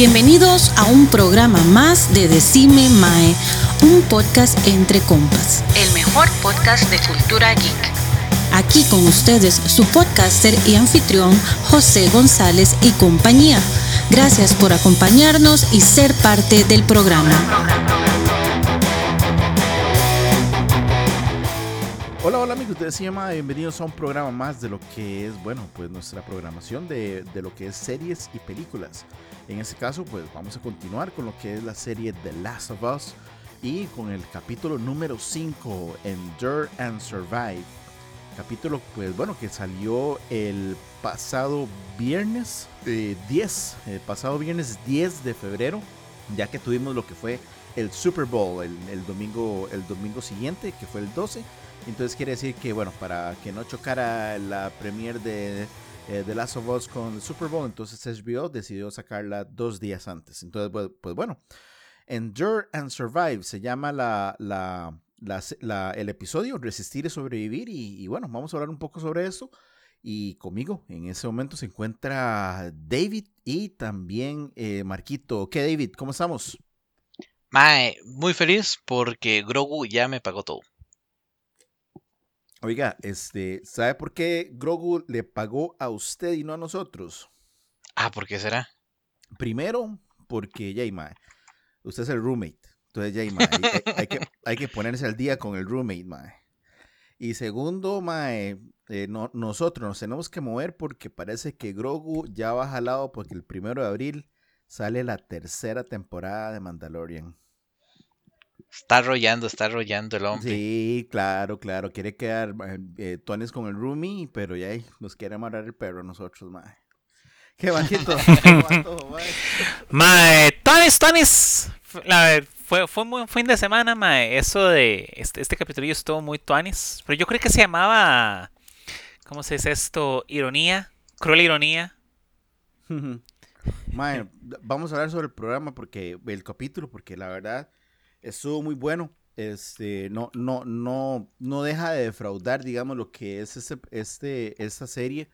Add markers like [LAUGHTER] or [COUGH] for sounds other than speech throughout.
Bienvenidos a un programa más de Decime Mae, un podcast entre compas. El mejor podcast de cultura geek. Aquí con ustedes su podcaster y anfitrión José González y compañía. Gracias por acompañarnos y ser parte del programa. Hola amigos de Decima, bienvenidos a un programa más de lo que es, bueno, pues nuestra programación de, de lo que es series y películas. En este caso, pues vamos a continuar con lo que es la serie The Last of Us y con el capítulo número 5, Endure and Survive. Capítulo, pues bueno, que salió el pasado viernes 10, el pasado viernes 10 de febrero, ya que tuvimos lo que fue el Super Bowl el, domingo, el domingo siguiente, que fue el 12. Entonces quiere decir que, bueno, para que no chocara la premiere de eh, The Last of Us con el Super Bowl, entonces HBO decidió sacarla dos días antes. Entonces, pues, pues bueno, Endure and Survive se llama la, la, la, la el episodio, Resistir y Sobrevivir. Y, bueno, vamos a hablar un poco sobre eso. Y conmigo en ese momento se encuentra David y también eh, Marquito. ¿Qué, David? ¿Cómo estamos? Muy feliz porque Grogu ya me pagó todo. Oiga, este, ¿sabe por qué Grogu le pagó a usted y no a nosotros? Ah, ¿por qué será? Primero, porque mae, usted es el roommate. Entonces, mae, hay, hay, que, [LAUGHS] hay que ponerse al día con el roommate, mae. Y segundo, mae, eh, no, nosotros nos tenemos que mover porque parece que Grogu ya va jalado porque el primero de abril sale la tercera temporada de Mandalorian. Está rollando, está rollando el hombre. Sí, claro, claro. Quiere quedar eh, Tones con el roomie, pero ya nos quiere amarrar el perro a nosotros, mae. [LAUGHS] Qué bajito. [LAUGHS] mae, Tones, Tones. La, fue, fue un buen fin de semana, mae. Eso de. Este, este capítulo estuvo muy Tones. Pero yo creo que se llamaba. ¿Cómo se dice esto? Ironía. Cruel ironía. [LAUGHS] mae, vamos a hablar sobre el programa porque. El capítulo, porque la verdad estuvo muy bueno. Este, no, no, no, no deja de defraudar, digamos, lo que es este, este, esta serie.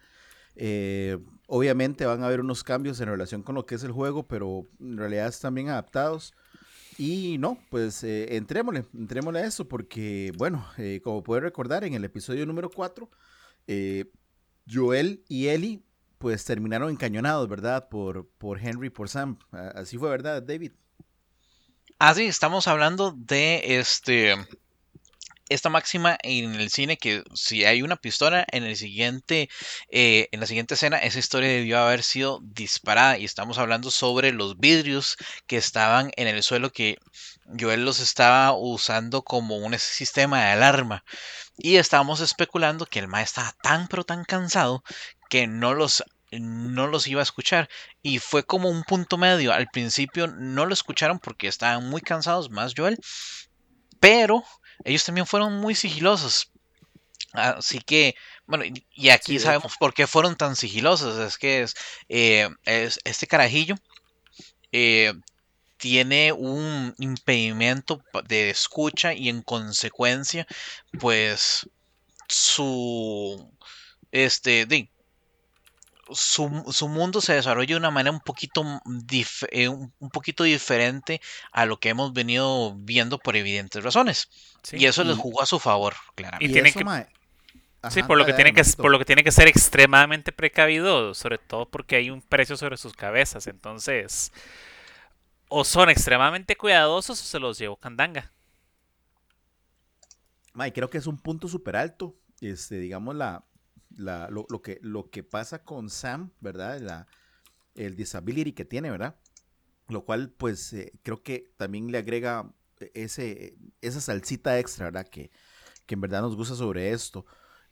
Eh, obviamente van a haber unos cambios en relación con lo que es el juego, pero en realidad están bien adaptados. Y no, pues eh, entrémosle, a eso, porque, bueno, eh, como puede recordar, en el episodio número 4, Joel y Ellie, pues terminaron encañonados, ¿verdad? Por, por Henry, por Sam. Así fue, ¿verdad, David? Ah, sí, estamos hablando de este esta máxima en el cine que si hay una pistola en el siguiente eh, en la siguiente escena esa historia debió haber sido disparada. Y estamos hablando sobre los vidrios que estaban en el suelo que Joel los estaba usando como un sistema de alarma. Y estábamos especulando que el maestro estaba tan pero tan cansado que no los no los iba a escuchar y fue como un punto medio. Al principio no lo escucharon porque estaban muy cansados, más Joel, pero ellos también fueron muy sigilosos. Así que, bueno, y aquí sí, sabemos por qué fueron tan sigilosos. Es que es, eh, es este carajillo eh, tiene un impedimento de escucha y en consecuencia, pues su este de, su, su, mundo se desarrolla de una manera un poquito, dif eh, un, un, poquito diferente a lo que hemos venido viendo por evidentes razones. Sí, y eso y, les jugó a su favor, claramente. Y tiene eso, que, mae, sí, por lo, que tiene que, por lo que tiene que ser extremadamente precavido, sobre todo porque hay un precio sobre sus cabezas. Entonces, o son extremadamente cuidadosos o se los llevó Candanga. Mae, creo que es un punto súper alto. Este, digamos, la, la, lo, lo, que, lo que pasa con Sam, ¿verdad? La, el disability que tiene, ¿verdad? Lo cual, pues, eh, creo que también le agrega ese, esa salsita extra, ¿verdad? Que, que en verdad nos gusta sobre esto.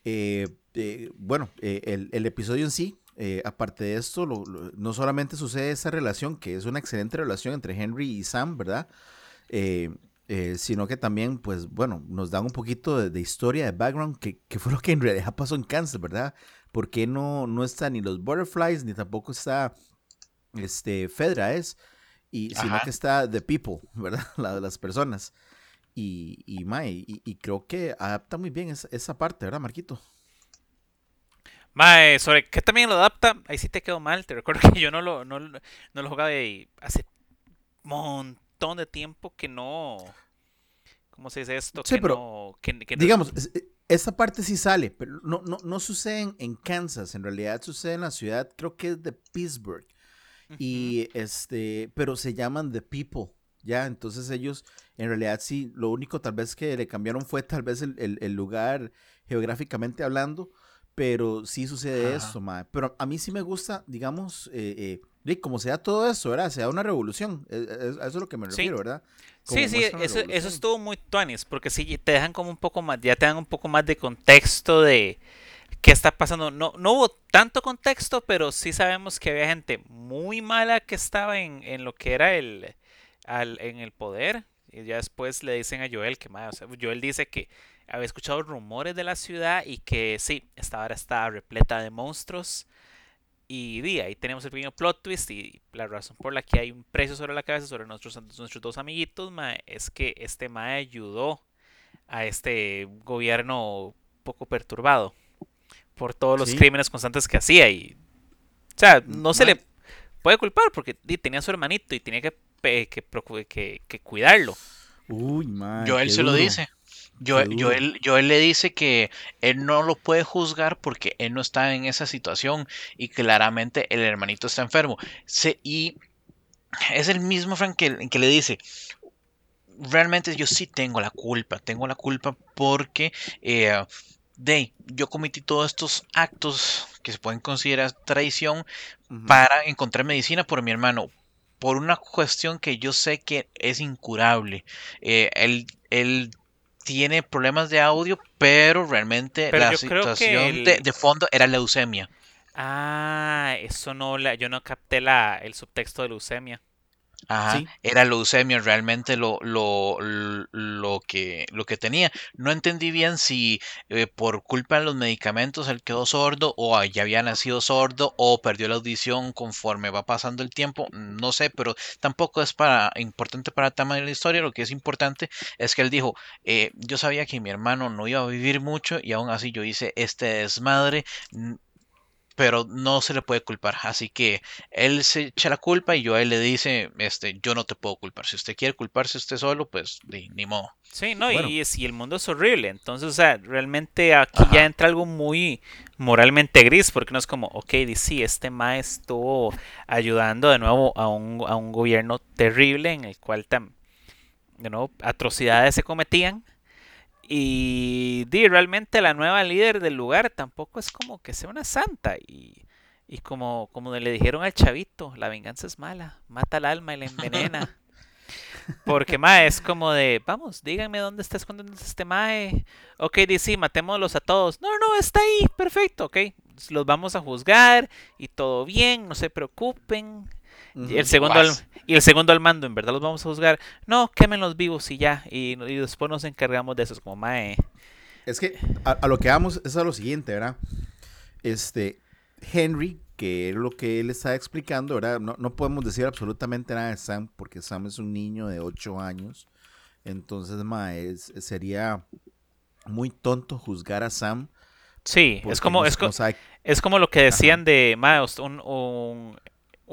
Eh, eh, bueno, eh, el, el, episodio en sí, eh, aparte de esto, lo, lo, no solamente sucede esa relación, que es una excelente relación entre Henry y Sam, ¿verdad? Eh, sino que también, pues bueno, nos dan un poquito de, de historia, de background, que, que, fue lo que en realidad [LAUGHS] pasó en Kansas, ¿verdad? Porque no, no está ni los Butterflies, ni tampoco está este, Fedra, es, y, sino que está The People, [LAUGHS] ¿verdad? La, las personas. Y, y, Mae, y, y, creo que adapta muy bien esa, esa parte, ¿verdad, Marquito? Mae, sobre que también lo adapta, ahí sí te quedó mal. Te recuerdo [LAUGHS] que yo no lo, no, no lo jugaba y hace un montón de tiempo que no. ¿Cómo se dice esto? Sí, que pero, no, que, que no- Digamos, es- eh, esa parte sí sale, pero no, no, no sucede en, en Kansas, en realidad sucede en la ciudad, creo que es de Pittsburgh. Y este, pero se llaman The People, ya, entonces ellos, en realidad sí, lo único tal vez que le cambiaron fue tal vez el, el- el lugar geográficamente hablando, pero sí sucede Ajá. eso, mae. Pero a mí sí me gusta, digamos, eh, eh, de como sea todo eso, ¿verdad? Sea una revolución, eh, eh, a eso es lo que me Sí. refiero, ¿verdad? Como Sí, sí, eso, estuvo muy tuanis, porque sí te dejan como un poco más, ya te dan un poco más de contexto de qué está pasando. No, no hubo tanto contexto, pero sí sabemos que había gente muy mala que estaba en, en lo que era el, al- en el poder. Y ya después le dicen a Joel que, mae, o sea, Joel dice que había escuchado rumores de la ciudad y que sí, esta ahora estaba repleta de monstruos. Y di, ahí tenemos el pequeño plot twist y la razón por la que hay un precio sobre la cabeza sobre nuestros, nuestros dos amiguitos, mae, es que este mae ayudó a este gobierno poco perturbado por todos los Sí. crímenes constantes que hacía y o sea, no se le puede culpar porque di, tenía a su hermanito y tenía que, que, procu- que- que cuidarlo. Uy, mae, Joel se lo dice. Joel. Joel, Joel le dice que él no lo puede juzgar porque él no está en esa situación y claramente el hermanito está enfermo. Se- y es el mismo Frank que, que le dice, realmente yo sí tengo la culpa, tengo la culpa porque eh, de, yo cometí todos estos actos que se pueden considerar traición para encontrar medicina por mi hermano. Por una cuestión que yo sé que es incurable. Eh, él, él tiene problemas de audio, pero realmente Pero la situación el- de, de fondo era leucemia. Ah, eso no la, yo no capté la, el subtexto de leucemia. Ajá, era leucemia realmente lo, lo, lo, lo que, lo que tenía. No entendí bien si eh, por culpa de los medicamentos él quedó sordo o ya había nacido sordo o perdió la audición conforme va pasando el tiempo. No sé, pero tampoco es para importante para el tema de la historia. Lo que es importante es que él dijo, eh, yo sabía que mi hermano no iba a vivir mucho y aún así yo hice este desmadre. Pero no se le puede culpar, así que él se echa la culpa y yo a él le dice, este, yo no te puedo culpar. Si usted quiere culparse usted solo, pues ni modo. Sí, no, Bueno. y, es- y el mundo es horrible. Entonces, o sea, realmente aquí ya entra algo muy moralmente gris, porque no es como, ok, sí, este ma estuvo ayudando de nuevo a un, a un gobierno terrible en el cual, tam- de nuevo, atrocidades se cometían. Y di, realmente la nueva líder del lugar tampoco es como que sea una santa. Y, y como, como le dijeron al chavito, la venganza es mala, mata al alma y la envenena. [LAUGHS] Porque, mae, es como de, vamos, díganme dónde está escondiendo este mae. Ok, dice, matémoslos a todos. No, no, está ahí, perfecto, ok. Los vamos a juzgar y todo bien, no se preocupen. Y el segundo al, y el segundo al mando, en verdad los vamos a juzgar. No, quémenlos vivos y ya. Y, y después nos encargamos de eso. Es como, mae. Es que a, a lo que vamos es a lo siguiente, ¿verdad? Este, Henry, que es lo que él está explicando, ¿verdad? No, no podemos decir absolutamente nada de Sam, porque Sam es un niño de 8 años. Entonces, ma, es- sería muy tonto juzgar a Sam. Sí, es como, no- es, co- no sabe- es como lo que decían de, mae, un-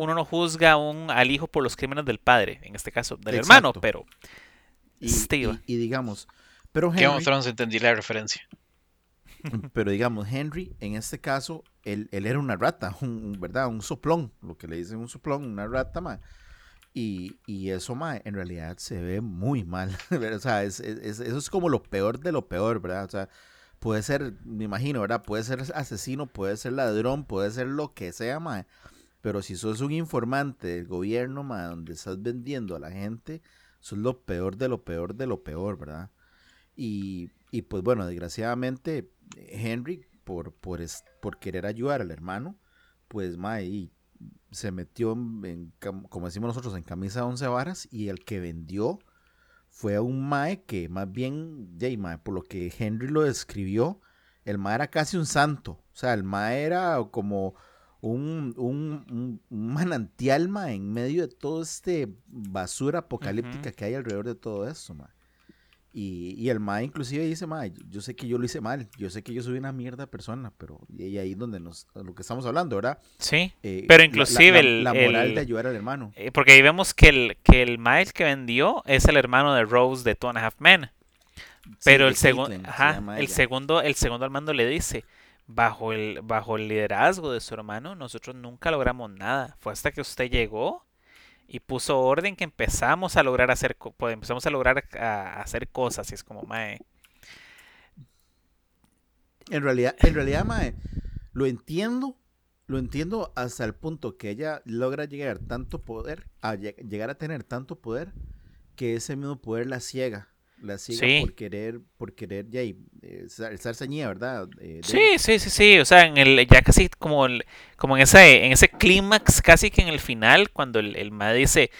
uno no juzga a un, al hijo por los crímenes del padre, en este caso del hermano, Exacto. pero y, Steve. y- y digamos, pero Game of Henry, Thrones entendí la referencia. [LAUGHS] pero digamos, Henry, en este caso, él, él era una rata, un, un- ¿verdad? Un soplón, lo que le dicen un soplón, una rata, ma. Y, y eso, ma, en realidad se ve muy mal. [LAUGHS] o sea, es- es- eso es como lo peor de lo peor, ¿verdad? O sea, puede ser, me imagino, ¿verdad? Puede ser asesino, puede ser ladrón, puede ser lo que sea, ma. Pero si sos un informante del gobierno, ma, donde estás vendiendo a la gente, eso es lo peor de lo peor de lo peor, ¿verdad? Y, y pues bueno, desgraciadamente, Henry, por, por, es- por querer ayudar al hermano, pues ma, y se metió como decimos nosotros, en camisa de once varas y el que vendió fue a un mae que más bien, ya, y mae, por lo que Henry lo describió, el mae era casi un santo. O sea, el mae era como un, un, un- manantial mae, en medio de todo este basura apocalíptica que hay alrededor de todo eso. mae. Y, y el mae inclusive dice, mae, yo sé que yo lo hice mal, yo sé que yo soy una mierda persona, pero y ahí es donde nos, lo que estamos hablando, ¿verdad? Sí. Eh, Pero inclusive la, el- la moral el- de ayudar al hermano. Eh, Porque ahí vemos que el, que el Miles que vendió es el hermano de Rose de Two and a Half Men. Pero Sí, el se ajá, el segundo, el segundo al mando le dice, bajo el, bajo el liderazgo de su hermano, nosotros nunca logramos nada. Fue hasta que usted llegó y puso orden que empezamos a lograr hacer, pues, empezamos a lograr a, hacer cosas. Y es como, mae, En realidad, en realidad, mae, lo entiendo, lo entiendo hasta el punto que ella logra llegar tanto poder, a lle- llegar a tener tanto poder, que ese mismo poder la ciega. La Sí. por querer, por querer ya, y, eh, estar ceñida, ¿verdad? Eh, Sí, sí, sí, sí, o sea, en el, ya casi como, el- como en ese, en ese clímax, casi que en el final, cuando el, el mae dice,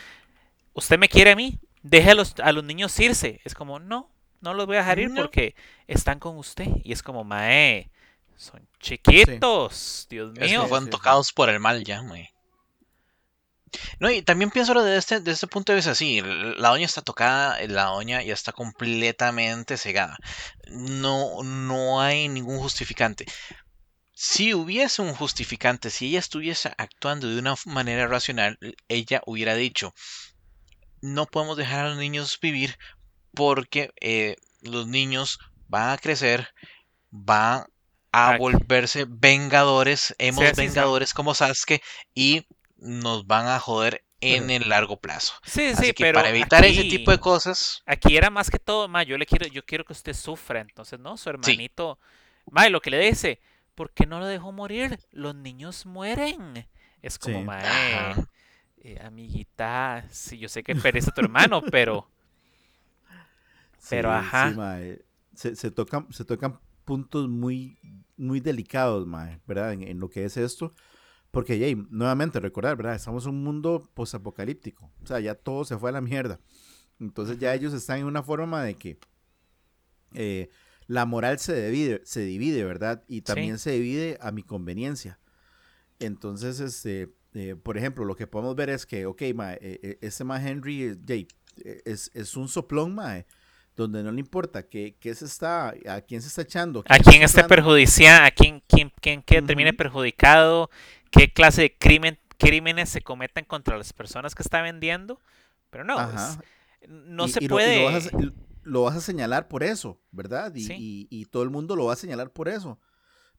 usted me quiere a mí, deje a los, a los niños irse, es como, no, no los voy a dejar ir No. porque están con usted, y es como, mae, son chiquitos, Dios Es mío, que fueron sí, sí. tocados por el mal ya, güey. No, y también pienso lo de este, de este punto de vista así. l- La doña está tocada, la doña ya está completamente cegada. No, no hay ningún justificante. Si hubiese un justificante, si ella estuviese actuando de una manera racional, ella hubiera dicho, no podemos dejar a los niños vivir porque eh, los niños van a crecer, van a volverse vengadores, hemos Sí, sí, sí. vengadores como Sasuke y nos van a joder en el largo plazo. sí, Así sí, que pero para evitar ese tipo de cosas, Aquí era más que todo, ma, yo le quiero, yo quiero que usted sufra, entonces, ¿no? Su hermanito, ma, y lo que le dice, ¿por qué no lo dejó morir? Los niños mueren. Es como, Sí. ma, Ajá. eh, amiguita, sí, yo sé que perdiste a tu hermano, [LAUGHS] pero pero, Sí, ajá. sí, mae. Se, se tocan, se tocan puntos muy, muy delicados, mae, ¿verdad? En, en lo que es esto. Porque, Jay, nuevamente recordar, ¿verdad? Estamos en un mundo posapocalíptico. O sea, ya todo se fue a la mierda. Entonces ya ellos están en una forma de que eh, la moral se divide, se divide, ¿verdad? Y también se divide a mi conveniencia. Entonces, este, eh, por ejemplo, lo que podemos ver es que, ok, mae, eh, eh, ese mae Henry eh, Jay, eh, es, es un soplón, mae, donde no le importa que, que se está, a quién se está echando. a quién esté perjudiciado, a quién, quién, quién que termine Ujú. perjudicado, qué clase de crimen, crímenes se cometen contra las personas que está vendiendo, pero no, es- no Y- se y lo- puede. Lo, vas a, lo vas a señalar por eso, ¿verdad? Y, Sí. y- todo el mundo lo va a señalar por eso.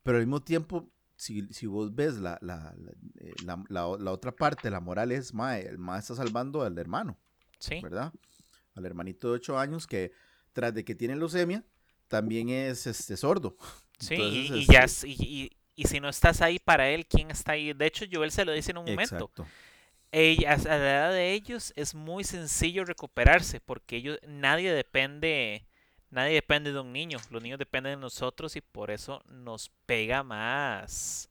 Pero al mismo tiempo, si, si vos ves la, la, la, eh, la- otra parte, la moral es, mae, el mae está salvando al hermano, sí. ¿verdad? Al hermanito de 8 años que, tras de que tiene leucemia, también es este, sordo. Sí, Entonces, y, y ya, este, s- y, y- si no estás ahí para él, ¿quién está ahí? De hecho, Joel se lo dice en un momento. Exacto. Ella- a la edad de ellos es muy sencillo recuperarse porque ellos, nadie depende, nadie depende de un niño. Los niños dependen de nosotros y por eso nos pega más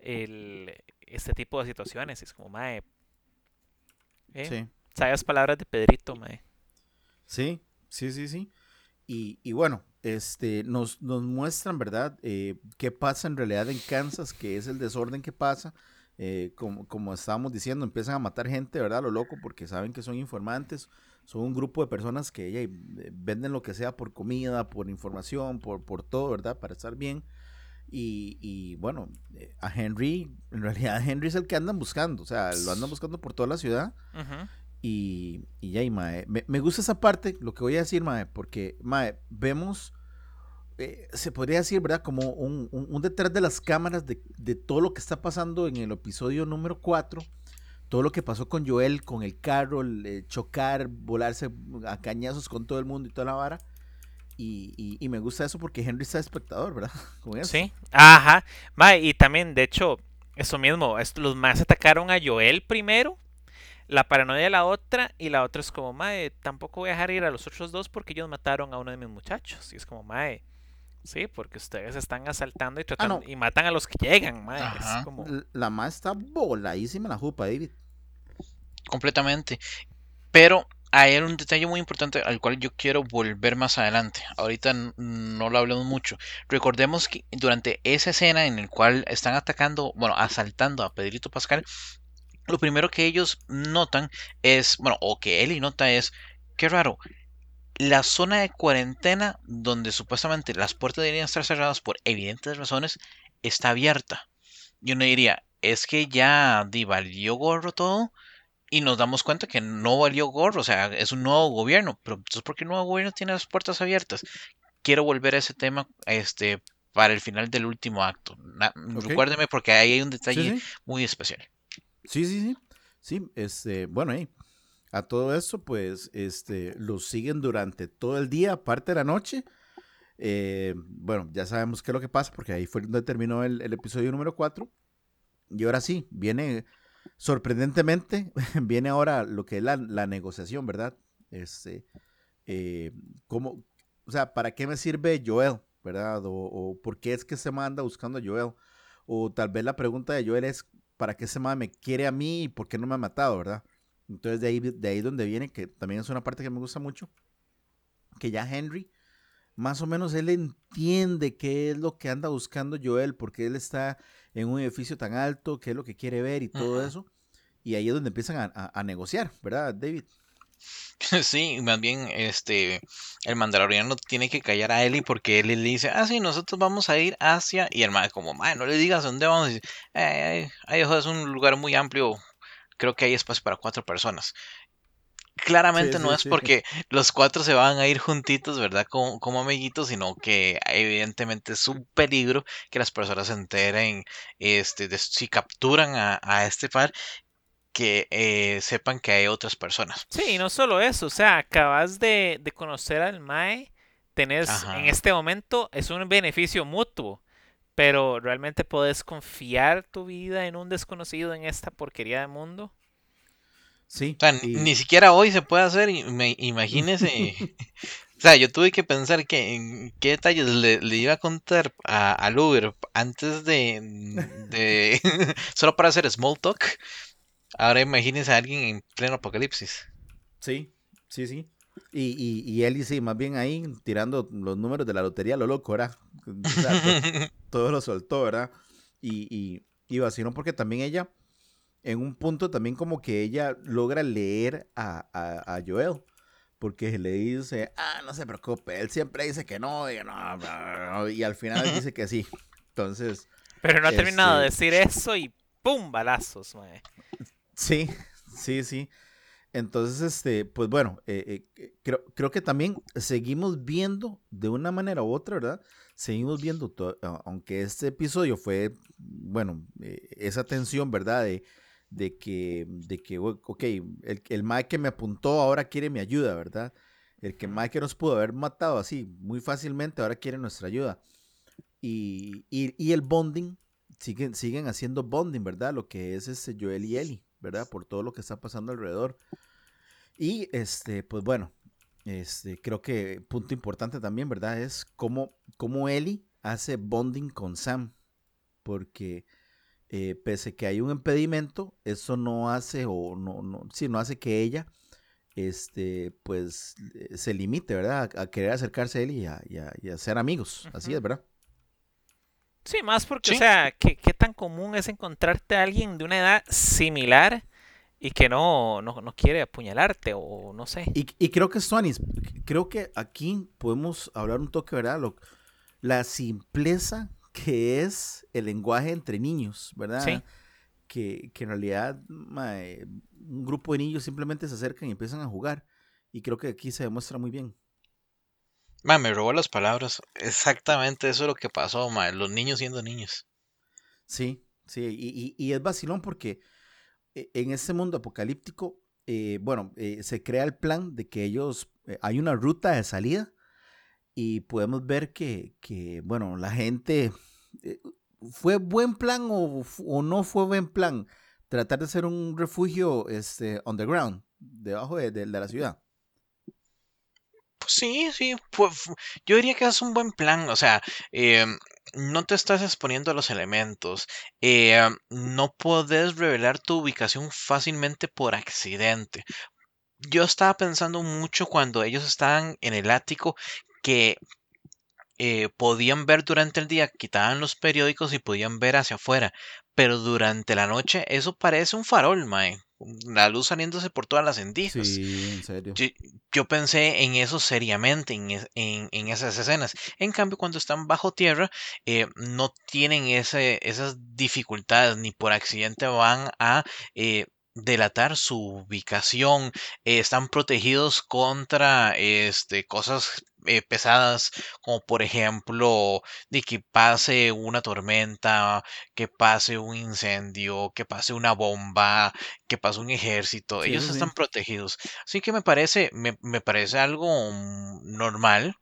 el, este tipo de situaciones. Es como, mae, eh, Sí. sabias palabras de Pedrito, mae. Sí, sí, sí, sí. Y, y bueno, este, nos, nos muestran, ¿verdad? Eh, qué pasa en realidad en Kansas, que es el desorden que pasa. Eh, como, como estábamos diciendo, empiezan a matar gente, ¿verdad? Lo loco, porque saben que son informantes. Son un grupo de personas que eh, venden lo que sea por comida, por información, por, por todo, ¿verdad? Para estar bien. Y, y, bueno, eh, a Henry, en realidad [LAUGHS] Henry es el que andan buscando, o sea, lo andan buscando por toda la ciudad. Ujú. Y, y y, mae, me, me gusta esa parte, lo que voy a decir, mae, porque, mae, vemos, eh, se podría decir, ¿verdad? Como un, un- detrás de las cámaras de, de todo lo que está pasando en el episodio número 4, todo lo que pasó con Joel, con el carro, el, eh, chocar, volarse a cañazos con todo el mundo y toda la vara. Y, y- me gusta eso porque Henry está espectador, ¿verdad? [LAUGHS] Con eso. Sí, ajá. Mae, y también, de hecho, eso mismo, los más atacaron a Joel primero, la paranoia de la otra, y la otra es como, mae, tampoco voy a dejar ir a los otros dos porque ellos mataron a uno de mis muchachos. Y es como, mae, sí, porque ustedes están asaltando y tratando, no. y matan a los que llegan, mae. Es como, La más está voladísima la jupa, David. completamente. Pero hay un detalle muy importante al cual yo quiero volver más adelante. Ahorita no lo hablamos mucho. Recordemos que durante esa escena en la cual están atacando, bueno, asaltando a Pedrito Pascal, lo primero que ellos notan es, bueno, o que Eli nota es, qué raro, la zona de cuarentena, donde supuestamente las puertas deberían estar cerradas por evidentes razones, está abierta. Yo no diría, es que ya di, valió gorro todo y nos damos cuenta que no valió gorro, o sea, es un nuevo gobierno, pero entonces ¿por qué el nuevo gobierno tiene las puertas abiertas? Quiero volver a ese tema este, para el final del último acto. Recuérdeme porque ahí hay un detalle muy especial. Sí, sí, sí. Sí, este, bueno. A todo eso, pues, este, lo siguen durante todo el día, aparte de la noche. Eh, bueno, ya sabemos qué es lo que pasa, porque ahí fue donde terminó el, episodio número 4. Y ahora sí, viene, sorprendentemente, [LAUGHS] viene ahora lo que es la, negociación, ¿verdad? Este, eh, ¿cómo, o sea, ¿para qué me sirve Joel, verdad? O, por qué es que se manda buscando a Joel? O tal vez la pregunta de Joel es, ¿para qué se me quiere a mí y por qué no me ha matado, verdad? Entonces de ahí, de ahí donde viene, que también es una parte que me gusta mucho, que ya Henry, más o menos él entiende qué es lo que anda buscando Joel, porque él está en un edificio tan alto, qué es lo que quiere ver y todo eso. Y ahí es donde empiezan a, negociar, ¿verdad, David? [LAUGHS] Sí, más bien este el mandaloriano tiene que callar a Eli porque Eli le dice, ah, sí, nosotros vamos a ir hacia, y el madre como, madre, no le digas dónde vamos, y eh, ahí es un lugar muy amplio, creo que hay espacio para cuatro personas. Claramente no es porque los cuatro se van a ir juntitos, ¿verdad? Como, como, amiguitos, sino que evidentemente es un peligro que las personas se enteren este, de, si capturan a, este par, que eh, sepan que hay otras personas. Sí, y no solo eso, o sea, acabas de, conocer al Mae, tenés en este momento, es un beneficio mutuo pero realmente puedes confiar tu vida en un desconocido en esta porquería de mundo. Sí. O sea, ni siquiera hoy se puede hacer, imagínese. [LAUGHS] [LAUGHS] o sea, yo tuve que pensar que en qué detalles le, iba a contar a, al Uber antes de, de [LAUGHS] solo para hacer small talk. Ahora imagínese a alguien en pleno apocalipsis. Sí, sí, sí. Y, y, y él sí, más bien ahí tirando los números de la lotería, lo loco, ¿verdad? [LAUGHS] todo, lo soltó, ¿verdad? Y, y, y vaciló porque también ella, en un punto también como que ella logra leer a, a, Joel. Porque le dice, ah, no se preocupe, él siempre dice que no, y, no, y al final dice que sí. Entonces... Pero no ha terminado de este decir eso y ¡pum! balazos, mae. Sí, sí, sí. Entonces, este, pues bueno, eh, eh, creo, creo, que también seguimos viendo de una manera u otra, ¿verdad? Seguimos viendo, aunque este episodio fue, bueno, eh, esa tensión, ¿verdad? De, de, que, de que, ok, el, el Mike que me apuntó ahora quiere mi ayuda, ¿verdad? El que Mike nos pudo haber matado así muy fácilmente ahora quiere nuestra ayuda. Y, y, y el bonding, siguen, siguen haciendo bonding, ¿verdad? Lo que es ese Joel y Ellie. ¿Verdad? Por todo lo que está pasando alrededor. Y este, pues bueno, este, creo que punto importante también, ¿verdad? Es cómo, cómo Ellie hace bonding con Sam. Porque eh, pese que hay un impedimento, eso no hace, o no, no, sí, no hace que ella este, pues eh, se limite, ¿verdad? A, querer acercarse a él y a, y a, ser amigos. Así es, ¿verdad? Sí, más porque, o sea, ¿qué, ¿qué, tan común es encontrarte a alguien de una edad similar y que no, no, no quiere apuñalarte o no sé? Y, y creo que, Soanis, creo que aquí podemos hablar un toque, ¿verdad? Lo, la simpleza que es el lenguaje entre niños, ¿verdad? Sí. Que, que en realidad un grupo de niños simplemente se acercan y empiezan a jugar. Y creo que aquí se demuestra muy bien me robó las palabras. Exactamente eso es lo que pasó, ma, los niños siendo niños. Sí, sí, y, y, es vacilón porque eh, en este mundo apocalíptico, eh, bueno, eh, se crea el plan de que ellos, hay una ruta de salida y podemos ver que, que bueno, la gente, ¿fue buen plan o, o, no fue buen plan tratar de hacer un refugio este, underground, debajo de, de la ciudad? Sí, sí, yo diría que es un buen plan, o sea, em, no te estás exponiendo a los elementos, em, no puedes revelar tu ubicación fácilmente por accidente. Yo estaba pensando mucho cuando ellos estaban en el ático que eh, podían ver durante el día, quitaban los periódicos y podían ver hacia afuera, pero durante la noche eso parece un farol, mae. La luz saliéndose por todas las endijas. Sí, en serio. Yo, yo pensé en eso seriamente, en, en- en esas escenas. En cambio, cuando están bajo tierra, eh, no tienen ese, esas dificultades, ni por accidente van a eh, delatar su ubicación. eh, están protegidos contra este, cosas eh, pesadas, como por ejemplo, de que pase una tormenta, que pase un incendio, que pase una bomba, que pase un ejército. Sí, Ellos sí. están protegidos. Así que me parece, me, me parece algo mm, normal.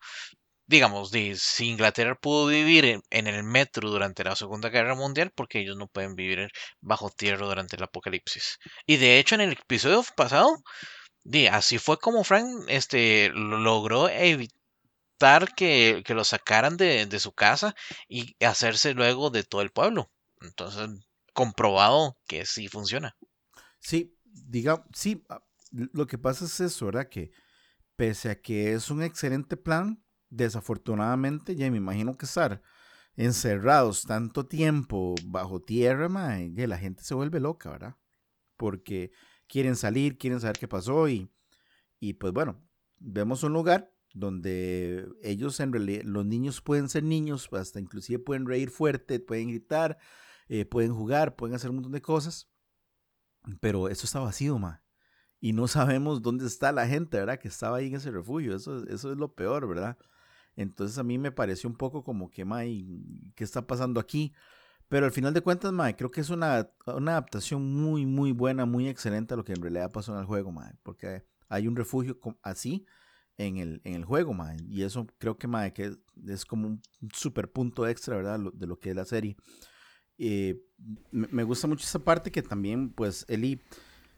Digamos, de, si Inglaterra pudo vivir en, el metro durante la Segunda Guerra Mundial, porque ellos no pueden vivir bajo tierra durante el apocalipsis. Y de hecho, en el episodio pasado, así fue como Frank este, lo- logró evitar que, que lo sacaran de, de su casa y hacerse luego de todo el pueblo. Entonces, comprobado que sí funciona. Sí, diga, sí, ah, lo que pasa es eso, ¿verdad? Que pese a que es un excelente plan, desafortunadamente, ya me imagino que estar encerrados tanto tiempo bajo tierra, mae, la gente se vuelve loca, ¿verdad? Porque quieren salir, quieren saber qué pasó y, y pues bueno, vemos un lugar donde ellos en realidad, los niños pueden ser niños, hasta inclusive pueden reír fuerte, pueden gritar, eh, pueden jugar, pueden hacer un montón de cosas, pero eso está vacío, ma. Y no sabemos dónde está la gente, ¿verdad? Que estaba ahí en ese refugio. Eso, eso es lo peor, ¿verdad? Entonces a mí me pareció un poco como que, ma, ¿y ¿qué está pasando aquí? Pero al final de cuentas, ma, creo que es una, una adaptación muy, muy buena, muy excelente a lo que en realidad pasó en el juego, ma. Porque hay un refugio así en el, en el juego, ma. Y eso creo que, ma, que es como un super punto extra, ¿verdad? De lo que es la serie. Eh, me gusta mucho esa parte que también, pues, Eli,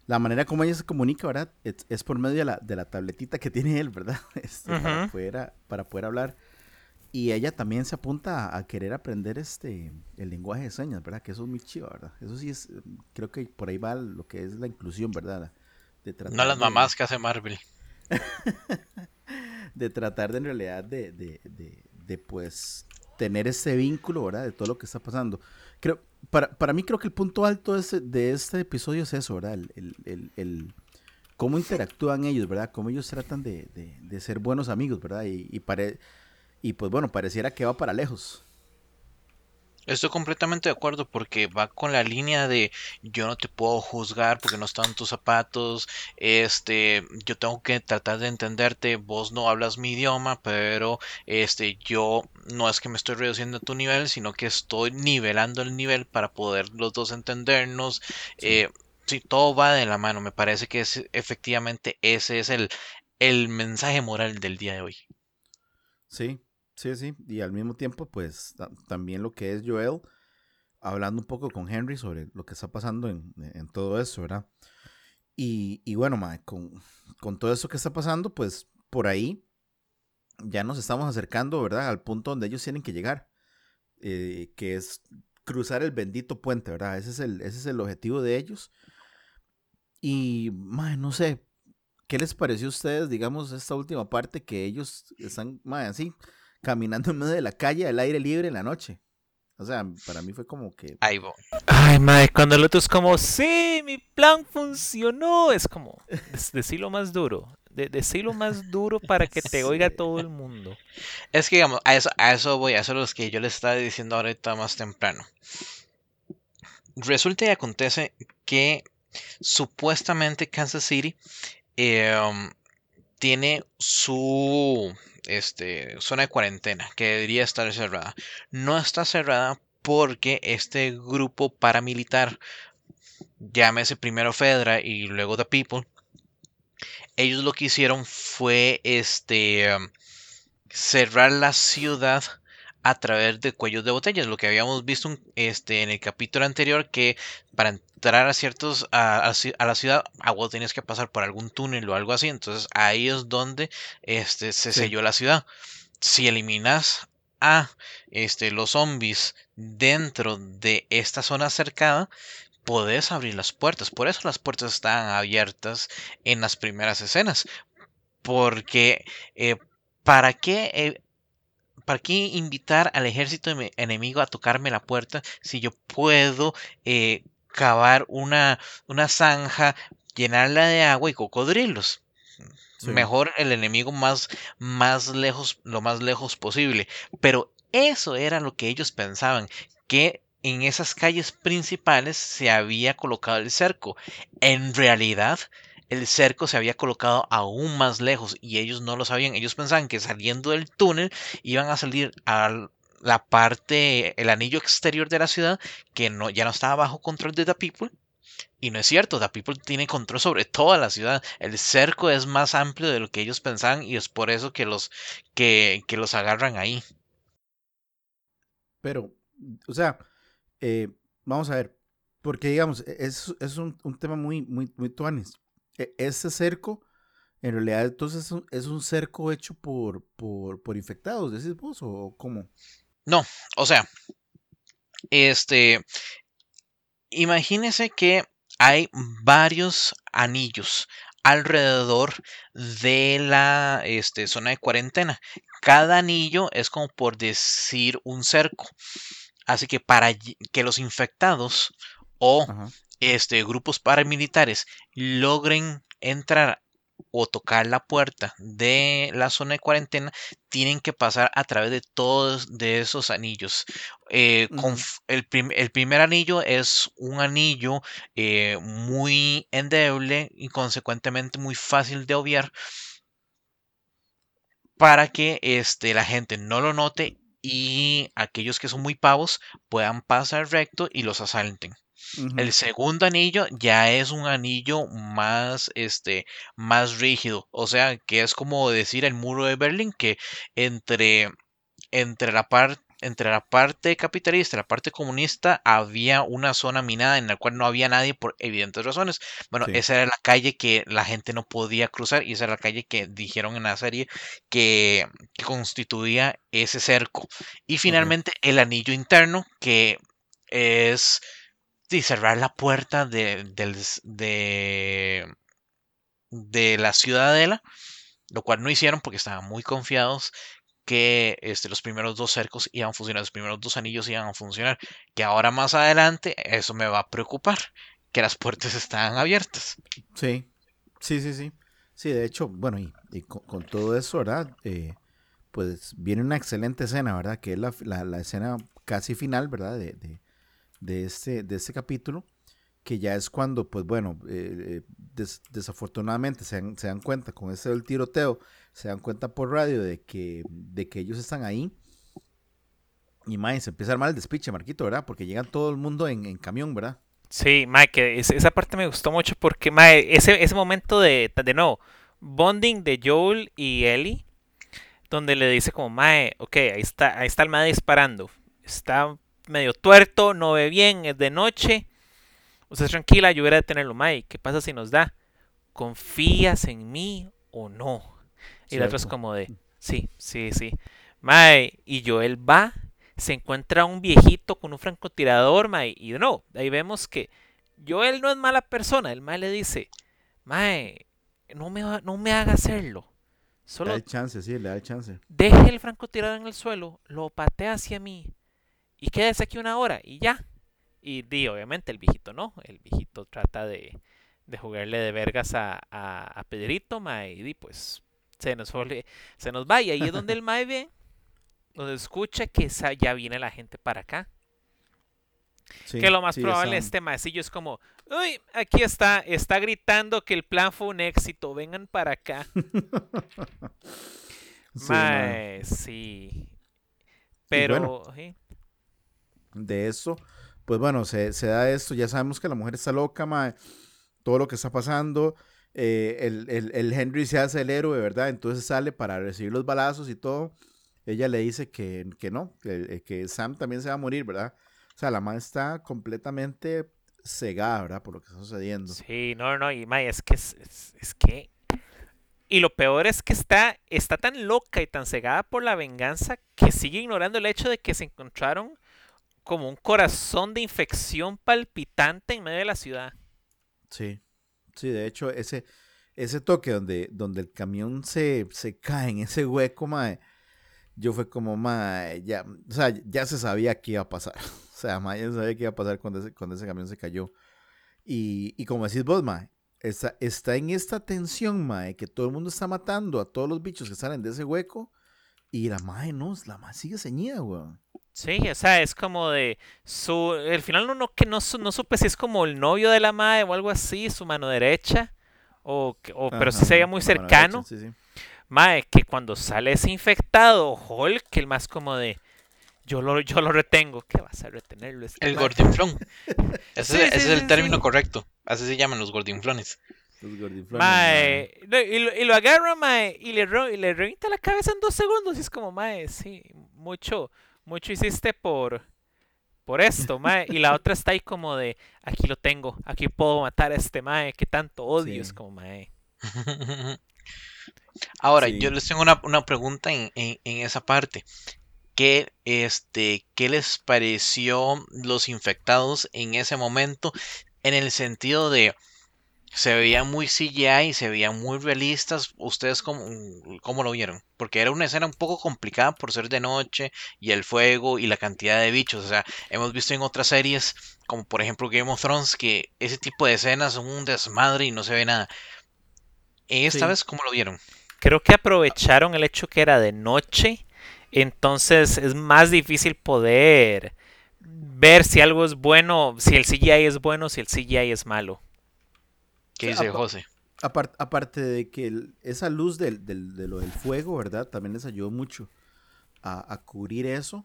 la manera como ella se comunica, ¿verdad? Es, es por medio de la, de la tabletita que tiene él, ¿verdad? [LAUGHS] Este, para, Ujú. poder, a- para poder hablar. Y ella también se apunta a, a querer aprender este, el lenguaje de señas, ¿verdad? Que eso es muy chido, ¿verdad? Eso sí es, eh, creo que por ahí va lo que es la inclusión, ¿verdad? De tratar No las de- mamás que hace Marvel. [LAUGHS] de tratar de en realidad de, de, de, de, pues tener ese vínculo, ¿verdad? De todo lo que está pasando. Creo, para, para mí creo que el punto alto de este, de este episodio es eso, ¿verdad? El, el, el, cómo interactúan ellos, ¿verdad? Cómo ellos tratan de, de, de ser buenos amigos, ¿verdad? Y, pare- y pues bueno, pareciera que va para lejos. Estoy completamente de acuerdo porque va con la línea de yo no te puedo juzgar porque no están tus zapatos, este, yo tengo que tratar de entenderte, vos no hablas mi idioma, pero este, yo no es que me estoy reduciendo a tu nivel, sino que estoy nivelando el nivel para poder los dos entendernos. Eh, sí, todo va de la mano, me parece que es, efectivamente ese es el, el mensaje moral del día de hoy. Sí, sí, sí. Y al mismo tiempo, pues ta- también lo que es Joel, hablando un poco con Henry sobre lo que está pasando en, en todo eso, ¿verdad? Y, y bueno, mae, con, con todo eso que está pasando, pues por ahí ya nos estamos acercando, ¿verdad? Al punto donde ellos tienen que llegar, eh, que es cruzar el bendito puente, ¿verdad? Ese es el, ese es el objetivo de ellos. Y, mae, no sé, ¿qué les pareció a ustedes, digamos, esta última parte que ellos están, mae, así, caminando en medio de la calle al aire libre en la noche? O sea, para mí fue como que... Ahí voy. Ay, madre, cuando el otro es como, sí, mi plan funcionó. Es como, decirlo más duro. De, decirlo más duro para que te [LAUGHS] oiga todo el mundo. Es que, digamos, a eso, a eso voy, a eso es lo que yo les estaba diciendo ahorita más temprano. Resulta y acontece que supuestamente Kansas City eh, um, tiene su este, zona de cuarentena que debería estar cerrada. No está cerrada porque este grupo paramilitar, llámese primero Fedra y luego The People, ellos lo que hicieron fue este cerrar la ciudad a través de cuellos de botellas, lo que habíamos visto este, en el capítulo anterior, que para entrar a ciertos a, a a la ciudad, agua tienes que pasar por algún túnel o algo así, entonces ahí es donde este, se Sí. selló la ciudad. Si eliminas a este, los zombies dentro de esta zona cercada, podés abrir las puertas. Por eso las puertas estaban abiertas en las primeras escenas. Porque, eh, ¿para qué, eh, ¿para qué invitar al ejército enemigo a tocarme la puerta si yo puedo eh, cavar una, una zanja, llenarla de agua y cocodrilos. Sí. Mejor el enemigo más, más lejos, lo más lejos posible. Pero eso era lo que ellos pensaban, que en esas calles principales se había colocado el cerco. En realidad, el cerco se había colocado aún más lejos y ellos no lo sabían. Ellos pensaban que saliendo del túnel iban a salir a la parte, el anillo exterior de la ciudad, que no, ya no estaba bajo control de The People. Y no es cierto, The People tiene control sobre toda la ciudad. El cerco es más amplio de lo que ellos pensaban y es por eso que los, que, que los agarran ahí. Pero, o sea, eh, vamos a ver, porque digamos, e- es, es un, tema muy, muy, muy tuanis. E- Este cerco, en realidad, entonces es un, es un cerco hecho por, por, por infectados, decís vos, o cómo? No, o sea, este, imagínese que hay varios anillos alrededor de la este, zona de cuarentena. Cada anillo es como por decir un cerco. Así que para que los infectados o Ajá. este, grupos paramilitares logren entrar o tocar la puerta de la zona de cuarentena, tienen que pasar a través de todos de esos anillos. Eh, con Ujú. f- el, prim- el primer anillo es un anillo eh, muy endeble y consecuentemente muy fácil de obviar para que este, la gente no lo note y aquellos que son muy pavos puedan pasar recto y los asalten. El segundo anillo ya es un anillo más, este, más rígido. O sea, que es como decir el muro de Berlín, que entre, entre la parte entre la parte capitalista y la parte comunista había una zona minada en la cual no había nadie por evidentes razones. Bueno, Sí. esa era la calle que la gente no podía cruzar y esa era la calle que dijeron en la serie que, que constituía ese cerco. Y finalmente el anillo interno que es sí, cerrar la puerta de, de, de la ciudadela, lo cual no hicieron porque estaban muy confiados que este, los primeros dos cercos iban a funcionar, los primeros dos anillos iban a funcionar, que ahora más adelante eso me va a preocupar, que las puertas [LAUGHS] estaban abiertas. Sí, sí, sí, sí. Sí, de hecho, bueno, y, con, todo eso, ¿verdad? Eh, pues viene una excelente escena, ¿verdad? Que es la, la- la escena casi final, ¿verdad? De, de, de este, de este capítulo, que ya es cuando, pues bueno, eh, eh, des- desafortunadamente se dan, se dan cuenta con ese del tiroteo, se dan cuenta por radio de que, de que ellos están ahí. Y más, se empieza a armar el despiche, Marquito, ¿verdad? Porque llegan todo el mundo en, en camión, ¿verdad? Sí, mae, que es- esa parte me gustó mucho porque, mae, ese, ese momento de, de nuevo, bonding de Joel y Ellie, donde le dice como, mae, ok, ahí está, ahí está el mae disparando, está medio tuerto, no ve bien, es de noche, usted tranquila, yo voy a detenerlo, mae, ¿qué pasa si nos da? ¿Confías en mí o no? Y la otra es como de, sí, sí, sí. Mae, y Joel va, se encuentra un viejito con un francotirador, mae, y no, ahí vemos que Joel no es mala persona, el mae le dice, mae, no me, no me haga hacerlo. Le Solo da el chance, sí, le da el chance. deje el francotirador en el suelo, lo patea hacia mí y quédese aquí una hora y ya. Y di, obviamente el viejito no, el viejito trata de, de jugarle de vergas a, a, a Pedrito, mae, y di, pues se nos, se nos va y ahí es donde el [LAUGHS] mae ve, donde escucha que esa- ya viene la gente para acá. Sí, que lo más sí, probable esa- este maecillo es como, uy, aquí está, está gritando que el plan fue un éxito, vengan para acá. [LAUGHS] Sí, mae. Sí. Pero, bueno. De eso, pues bueno, se, se da esto, ya sabemos que la mujer está loca, mae, todo lo que está pasando, eh, el, el- Henry se hace el héroe, ¿verdad? Entonces sale para recibir los balazos y todo. Ella le dice que, que no, que, que Sam también se va a morir, ¿verdad? O sea, la madre está completamente cegada, ¿verdad? Por lo que está sucediendo. Sí, no, no, y mae, es que es- es que. Y lo peor es que está, está tan loca y tan cegada por la venganza que sigue ignorando el hecho de que se encontraron como un corazón de infección palpitante en medio de la ciudad. Sí, sí, de hecho, ese, ese toque donde, donde el camión se, se cae en ese hueco, mae, yo fue como, mae, ya, o sea, ya se sabía que iba a pasar. [LAUGHS] O sea, mae, ya se sabía que iba a pasar cuando ese, cuando ese camión se cayó. Y, y como decís vos, mae, está, está en esta tensión, mae, que todo el mundo está matando a todos los bichos que salen de ese hueco. Y la mae no, la mae sigue ceñida, weón. Sí, o sea, es como de su. El final no, no, que no, su- no supe si es como el novio de la madre o algo así, su mano derecha. O, o- pero sí se veía muy cercano. derecha, sí, sí. Mae, que cuando sale ese infectado, Hulk, el más como de. Yo lo, yo lo retengo. ¿Qué vas a retenerlo? este El mae? gordinflón. [LAUGHS] Ese, Sí, ese sí, es el sí, término correcto. Así se llaman los gordinflones. Mae, no, y, lo, y lo agarra, mae, y le, ro- y le revienta la cabeza en dos segundos. Y es como, mae, sí, mucho, mucho hiciste por, por esto, [LAUGHS] mae. Y la otra está ahí como de, aquí lo tengo, aquí puedo matar a este mae, que tanto odio. Sí. Es como, mae. [LAUGHS] Ahora, Sí. yo les tengo una, una pregunta en, en- en esa parte. ¿Qué, este, ¿Qué les pareció los infectados en ese momento? En el sentido de, se veían muy CGI, se veían muy realistas. ¿Ustedes cómo, cómo lo vieron? Porque era una escena un poco complicada por ser de noche y el fuego y la cantidad de bichos. O sea, hemos visto en otras series, como por ejemplo Game of Thrones, que ese tipo de escenas son un desmadre y no se ve nada. Esta Sí. vez, ¿cómo lo vieron? Creo que aprovecharon el hecho que era de noche. Entonces es más difícil poder ver si algo es bueno, si el CGI es bueno, si el CGI es malo. ¿Qué dice José? Apar- aparte de que el- esa luz del, del- de lo del fuego, ¿verdad? También les ayudó mucho a, a cubrir eso.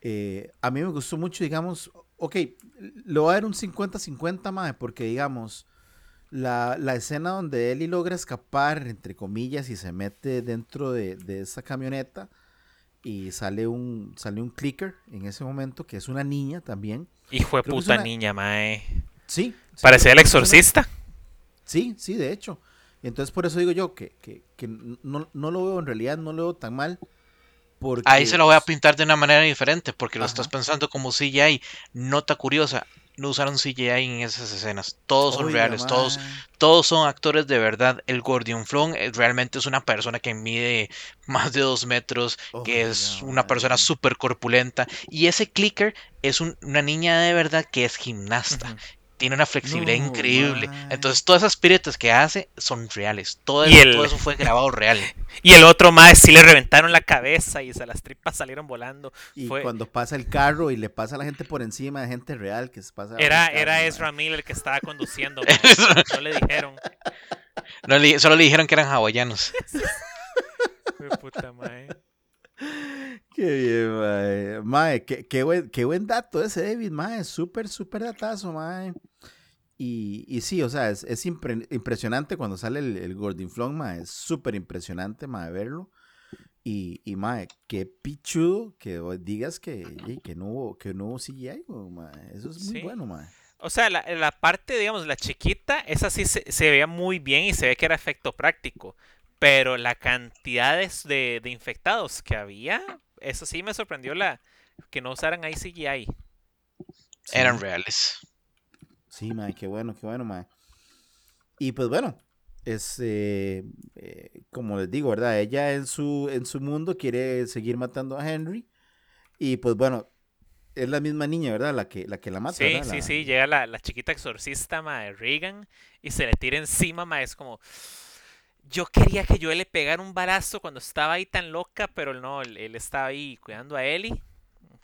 Eh, a mí me gustó mucho, digamos, ok, le voy a dar un 50-50 más, porque digamos, la, la escena donde Ellie logra escapar, entre comillas, y se mete dentro de, de esa camioneta y sale un, sale un clicker en ese momento, que es una niña también. Hijo de puta una- niña, mae. Sí. sí, Parecía el una- exorcista. Sí, sí, de hecho. Entonces por eso digo yo que, que, que no, no lo veo, en realidad no lo veo tan mal. Porque, Ahí se lo voy a pintar de una manera diferente, porque lo Ajá. estás pensando como CGI. Nota curiosa, no usaron CGI en esas escenas. Todos son reales, todos, todos son actores de verdad. El Gordion Flon eh, realmente es una persona que mide más de dos metros, que es una persona súper corpulenta. Y ese clicker es un- una niña de verdad que es gimnasta. Tiene una flexibilidad No, increíble. Entonces todas esas piruetas que hace son reales. Todo Y eso, el- todo eso fue grabado real. [LAUGHS] Y el otro más sí le reventaron la cabeza y se las tripas salieron volando. Y Fue- cuando pasa el carro y le pasa a la gente por encima de gente real que se pasa. Era, carro, era. Ezra Miller que estaba conduciendo. [LAUGHS] No le dijeron. No solo le dijeron que eran hawaianos. [LAUGHS] Puta, mae. Qué bien, mae. Mae, qué, qué buen, qué buen dato ese, David, mae. Súper, súper datazo, mae. Y, y sí, o sea, es, es impre- impresionante cuando sale el, el Gordon Flong, mae. Es súper impresionante, mae, verlo. Y, y, mae, qué pichudo que digas que, que, no hubo, que no hubo CGI. Eso es muy Sí. bueno, mae. O sea, la, la parte, digamos, la chiquita, esa sí se, se veía muy bien y se ve que era efecto práctico. Pero la cantidad de, de- de infectados que había, eso sí me sorprendió la que no usaran ahí CGI. Sí. Eran reales. Sí, mae, qué bueno, qué bueno, mae. Y pues bueno, es eh, eh, como les digo, ¿verdad? Ella en su, en su mundo quiere seguir matando a Henry. Y pues bueno, es la misma niña, ¿verdad? La que la, que la mata. Sí, ¿verdad? sí, La- sí, llega la, la chiquita exorcista, ma, de Reagan, y se le tira encima, ma, es como... Yo quería que yo le pegara un balazo cuando estaba ahí tan loca, pero no, él, él estaba ahí cuidando a Ellie.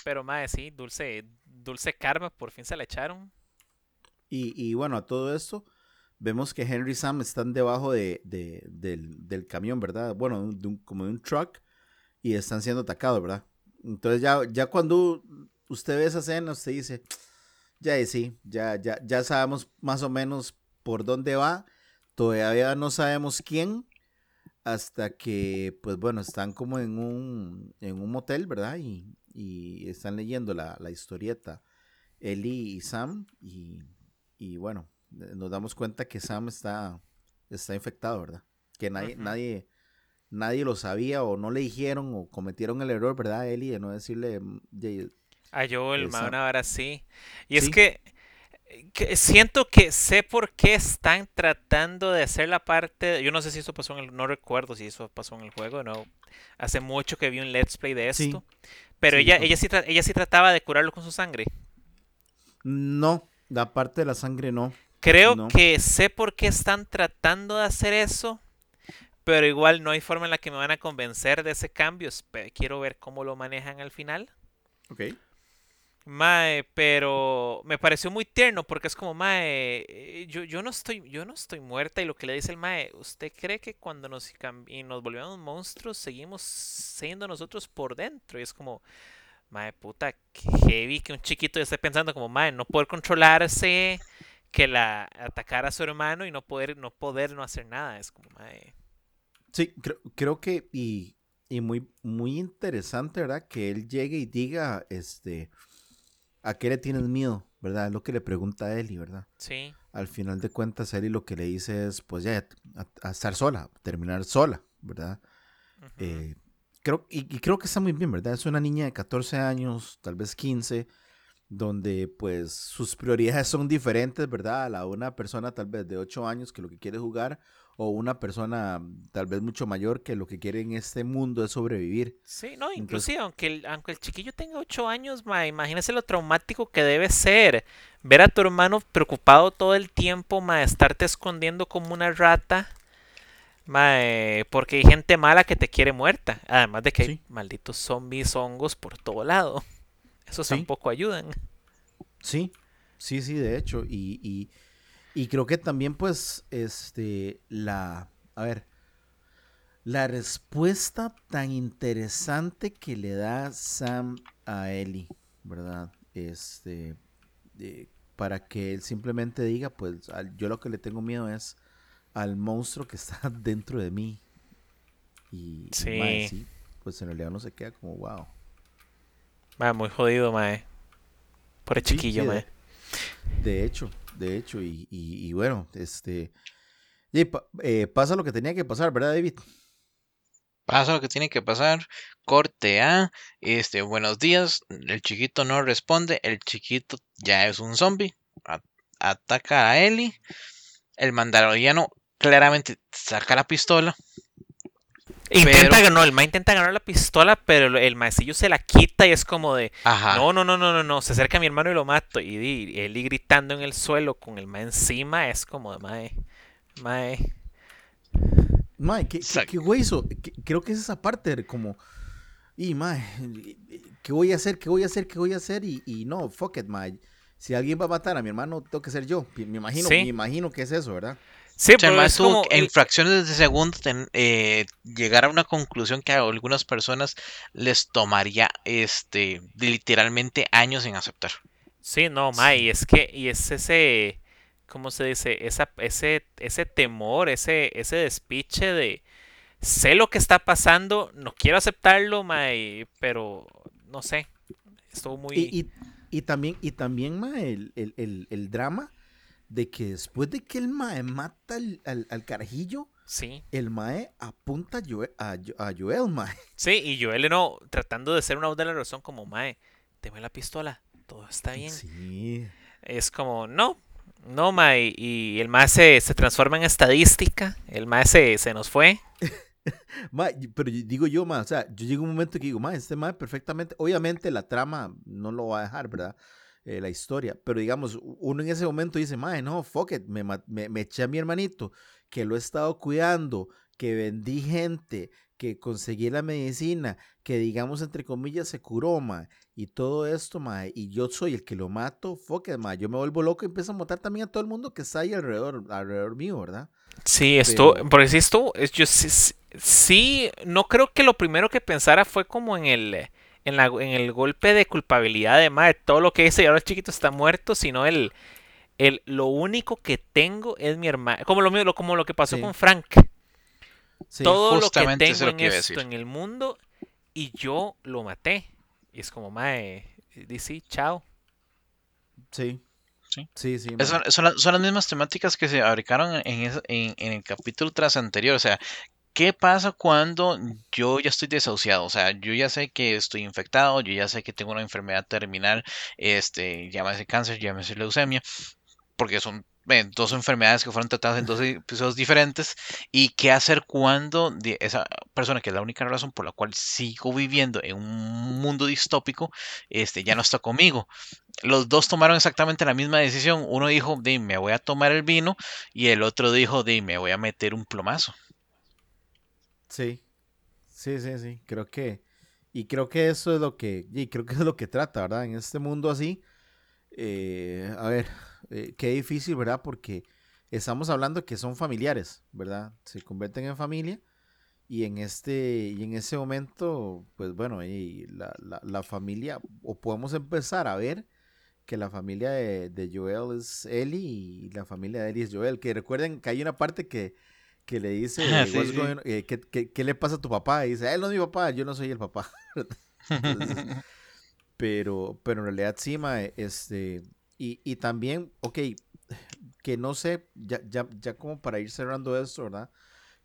Pero, ma, sí, dulce, dulce karma, por fin se la echaron. Y, y bueno, a todo esto, vemos que Henry y Sam están debajo de, de- del, del camión, ¿verdad? Bueno, como de un truck. Y están siendo atacados, ¿verdad? Entonces ya, ya cuando usted ve esa escena, usted dice, ya sí, ya, ya, ya sabemos más o menos por dónde va. Todavía no sabemos quién. Hasta que, pues bueno, están como en un, en un motel, ¿verdad? Y, y están leyendo la, la historieta Ellie y Sam. Y, y bueno, eh, nos damos cuenta que Sam está, está infectado, ¿verdad? Que nadie, nadie, nadie lo sabía o no le dijeron o cometieron el error, ¿verdad, Ellie? De no decirle, mm, "Ye- A Joel, ma, Esa- una vara así. Y es Sí. que, que siento que sé por qué están tratando de hacer la parte. Yo no sé si eso pasó en el. No recuerdo si eso pasó en el juego, no. Hace mucho que vi un let's play de Sí. esto. Pero Sí, ella, ella, sí ella sí trataba de curarlo con su sangre. No, la parte de la sangre no. Creo No. que sé por qué están tratando de hacer eso, pero igual no hay forma en la que me van a convencer de ese cambio. Quiero ver cómo lo manejan al final. Ok. Mae, pero me pareció muy tierno porque es como, mae, eh, yo, yo no estoy, yo no estoy muerta y lo que le dice el mae, ¿usted cree que cuando nos, y nos volvemos monstruos seguimos siendo nosotros por dentro? Y es como, mae, puta, qué heavy que un chiquito esté pensando como, mae, no poder controlarse, que la atacar a su hermano y no poder, no poder no hacer nada. Es como, mae, Sí, creo, creo que y, y muy, muy interesante, ¿verdad? Que él llegue y diga, este, ¿a qué le tienes miedo? ¿Verdad? Es lo que le pregunta a Ellie, ¿verdad? sí, Al final de cuentas, Ellie lo que le dice es, pues ya, a, a estar sola, terminar sola, ¿verdad? ujú, Eh, creo, y, y creo que está muy bien, ¿verdad? Es una niña de 14 años, tal vez 15, donde pues sus prioridades son diferentes, ¿verdad? A la una persona tal vez de 8 años que lo que quiere es jugar, o una persona tal vez mucho mayor que lo que quiere en este mundo es sobrevivir. Sí, no, Entonces- inclusive aunque el, aunque el chiquillo tenga 8 años, ma, imagínese lo traumático que debe ser ver a tu hermano preocupado todo el tiempo, ma, estarte escondiendo como una rata, porque hay gente mala que te quiere muerta, además de que hay malditos zombies, hongos por todo lado. [LAUGHS] Esos Sí. tampoco ayudan. Sí, sí, sí, de hecho. Y, y, y creo que también, pues, este, la, a ver, la respuesta tan interesante que le da Sam a Ellie, ¿verdad? Este, de- para que él simplemente diga, pues, yo lo que le tengo miedo es al monstruo que está [LAUGHS] dentro de mí. Y, y, mae, Sí. sí, pues en realidad uno se queda como, wow. Ma, muy jodido, ma. Por el Sí, chiquillo, sí, ma. de, de hecho, de hecho, y, y- y bueno, este, y pa- eh, pasa lo que tenía que pasar, ¿verdad, David? Pasa lo que tiene que pasar. Corte A. Este, buenos días. El chiquito no responde. El chiquito ya es un zombie. ataca a Ellie. El mandaloriano claramente saca la pistola. Intenta Pero- ganar, el ma intenta ganar la pistola, pero el- maecillo se la quita y es como de, Ajá. No, no, no, no, no, no. Se acerca a mi hermano y lo mato. Y, y él y gritando en el suelo con el ma encima es como de mae. Mae. Mae, ¿qué, qué, qué güey hizo? Que- Creo que es esa parte de como, y mae, ¿qué voy a hacer? ¿Qué voy a hacer? ¿Qué voy a hacer? Y, y no, fuck it, mae. Si alguien va a matar a mi hermano, tengo que ser yo. Me imagino, Sí. me imagino que es eso, ¿verdad? Sí, O sea, pero es tuvo como. en fracciones de segundo ten- eh, llegar a una conclusión que a algunas personas les tomaría este literalmente años en aceptar. Sí, no, mae. Y es que. Y es ese. ¿Cómo se dice? Esa, ese, ese temor, ese, ese despiche de. Sé lo que está pasando, no quiero aceptarlo, mae. Pero. No sé. Estuvo muy. Y, y, y también, y también mae, el, el, el, el drama de que después de que el mae mata al, al, al carajillo, Sí. el mae apunta a Joel, a, a Joel, mae. Sí, y Joel no, tratando de ser una voz de la razón como, mae, deme la pistola, todo está bien. Sí. Es como, no, no, mae, y el mae se, se transforma en estadística, el mae se, se nos fue. [LAUGHS] Ma, pero digo yo, ma, o sea, yo llego a un momento que digo, ma, este ma perfectamente, obviamente la trama no lo va a dejar, ¿verdad? Eh, la historia, pero digamos, uno en ese momento dice, ma, no, fuck it, me, me, me eché a mi hermanito, que lo he estado cuidando, que vendí gente, que conseguí la medicina, que digamos, entre comillas, se curó, ma, y todo esto, ma, y yo soy el que lo mato, fuck it, ma, yo me vuelvo loco y empiezo a matar también a todo el mundo que está ahí alrededor, alrededor mío, ¿verdad? Sí, esto, Pero- porque sí estuvo, es- yo sí, sí- sí, no creo que lo primero que pensara fue como en el, en la, en el golpe de culpabilidad de mae, todo lo que hice y ahora el chiquito está muerto, sino el, el, lo único que tengo es mi hermano, como lo, como lo que pasó Sí. con Frank. Sí, todo lo que tengo lo en que esto decir. en el mundo y yo lo maté. Y es como, mae, DC, chao. Sí. Sí. Sí, sí. Es- ma. Son, son las, son las mismas temáticas que se en, ese- en- en el capítulo tras anterior. O sea, ¿qué pasa cuando yo ya estoy desahuciado? O sea, yo ya sé que estoy infectado, yo ya sé que tengo una enfermedad terminal, este, llámese cáncer, llámese leucemia, porque son ven, dos enfermedades que fueron tratadas en dos episodios diferentes y qué hacer cuando esa persona que es la única razón por la cual sigo viviendo en un mundo distópico, este, ya no está conmigo. Los dos tomaron exactamente la misma decisión. Uno dijo, de me voy a tomar el vino y el otro dijo, de me voy a meter un plomazo. Sí, sí, sí, sí. Creo que, y creo que eso es lo que, y creo que es lo que trata, ¿verdad? En este mundo así, eh, a ver, eh, qué difícil, ¿verdad? Porque estamos hablando que son familiares, ¿verdad? Se convierten en familia y en este, y en ese momento, pues bueno, la, la, la familia, o podemos empezar a ver que la familia de, de Joel es Ellie y la familia de Ellie es Joel, que recuerden que hay una parte que que le dice, [LAUGHS] sí, "What's sí. going- eh, ¿qué, qué, qué le pasa a tu papá? Y dice, él no es mi papá, yo no soy el papá. [LAUGHS] Entonces, [LAUGHS] pero, pero en realidad sí, mae, este, y, y también, ok, que no sé, ya, ya, ya como para ir cerrando esto, ¿verdad?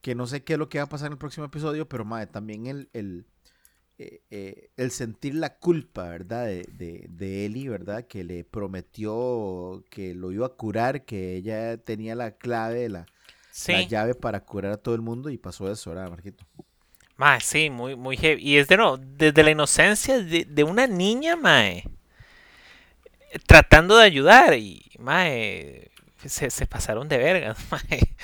Que no sé qué es lo que va a pasar en el próximo episodio, pero mae, también el, el, eh, eh, el sentir la culpa, ¿verdad? De, de, de Ellie, ¿verdad? Que le prometió que lo iba a curar, que ella tenía la clave, la, la Sí, llave para curar a todo el mundo y pasó eso, ¿verdad, Marquito? mae, sí, muy, muy heavy. Y es de no, desde la inocencia de, de una niña, mae, tratando de ayudar y, mae, se, se pasaron de vergas, [LAUGHS] mae.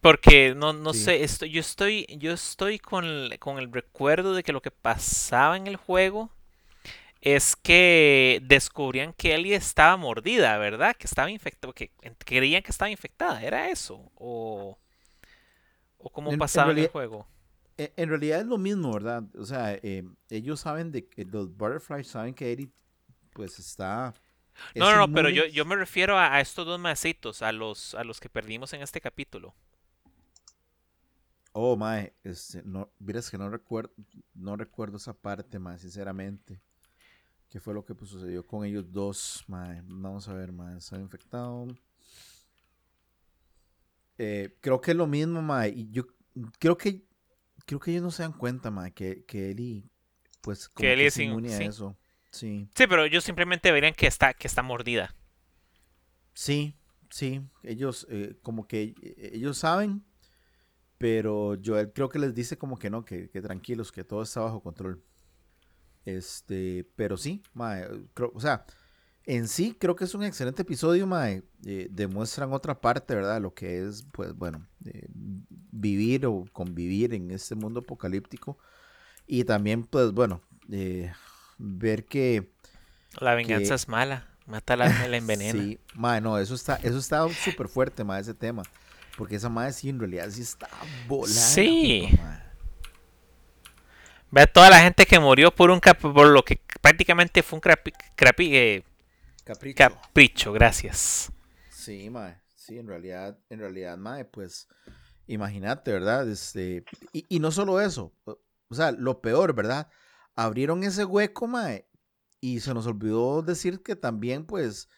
Porque no, no Sí. sé, esto, yo estoy, yo estoy con el, con el recuerdo de que lo que pasaba en el juego es que descubrían que Ellie estaba mordida, ¿verdad? Que estaba infectada, que creían que estaba infectada, ¿era eso? ¿O, o cómo En- pasaba en, el juego? E- En realidad es lo mismo, ¿verdad? O sea, eh, ellos saben de que los Butterflies saben que Eddie pues está... es No, no, no, pero yo, yo me refiero a, a estos dos maecitos, a los, a los que perdimos en este capítulo. Oh, mae, este, no, miras que no recuerdo, no recuerdo esa parte, mae, sinceramente. ¿Qué fue lo que pues, sucedió con ellos dos, mae? Vamos a ver, mae, está infectado. Eh, creo que es lo mismo, mae, y yo creo que creo que ellos no se dan cuenta, mae, que, que Ellie, pues, como Que Ellie es es in- inmune a sí. eso. Sí. Sí, pero ellos simplemente verían que está, que está mordida. Sí, sí, ellos eh, como que eh, ellos saben, pero Joel creo que les dice como que no, que, que tranquilos, que todo está bajo control. Este, pero sí, mae, creo- o sea, en sí creo que es un excelente episodio, mae, eh, demuestran otra parte, ¿verdad? Lo que es, pues bueno, eh, vivir o convivir en este mundo apocalíptico y también, pues bueno, eh, ver que La venganza Que- es mala. Mata alma y la [LAUGHS] envenena. Sí, mae, no, eso está, eso está súper fuerte, mae, ese tema. Porque esa madre sí, en realidad sí está volada. Sí. madre. Ve a toda la gente que murió por un cap- por lo que prácticamente fue un crapi- crapi- eh, Capricho. capricho, gracias. Sí, mae. Sí, en realidad, en realidad, mae, pues, imagínate, ¿verdad? Este, y, y no solo eso, o o sea, lo peor, ¿verdad? Abrieron ese hueco, mae, y se nos olvidó decir que también, pues,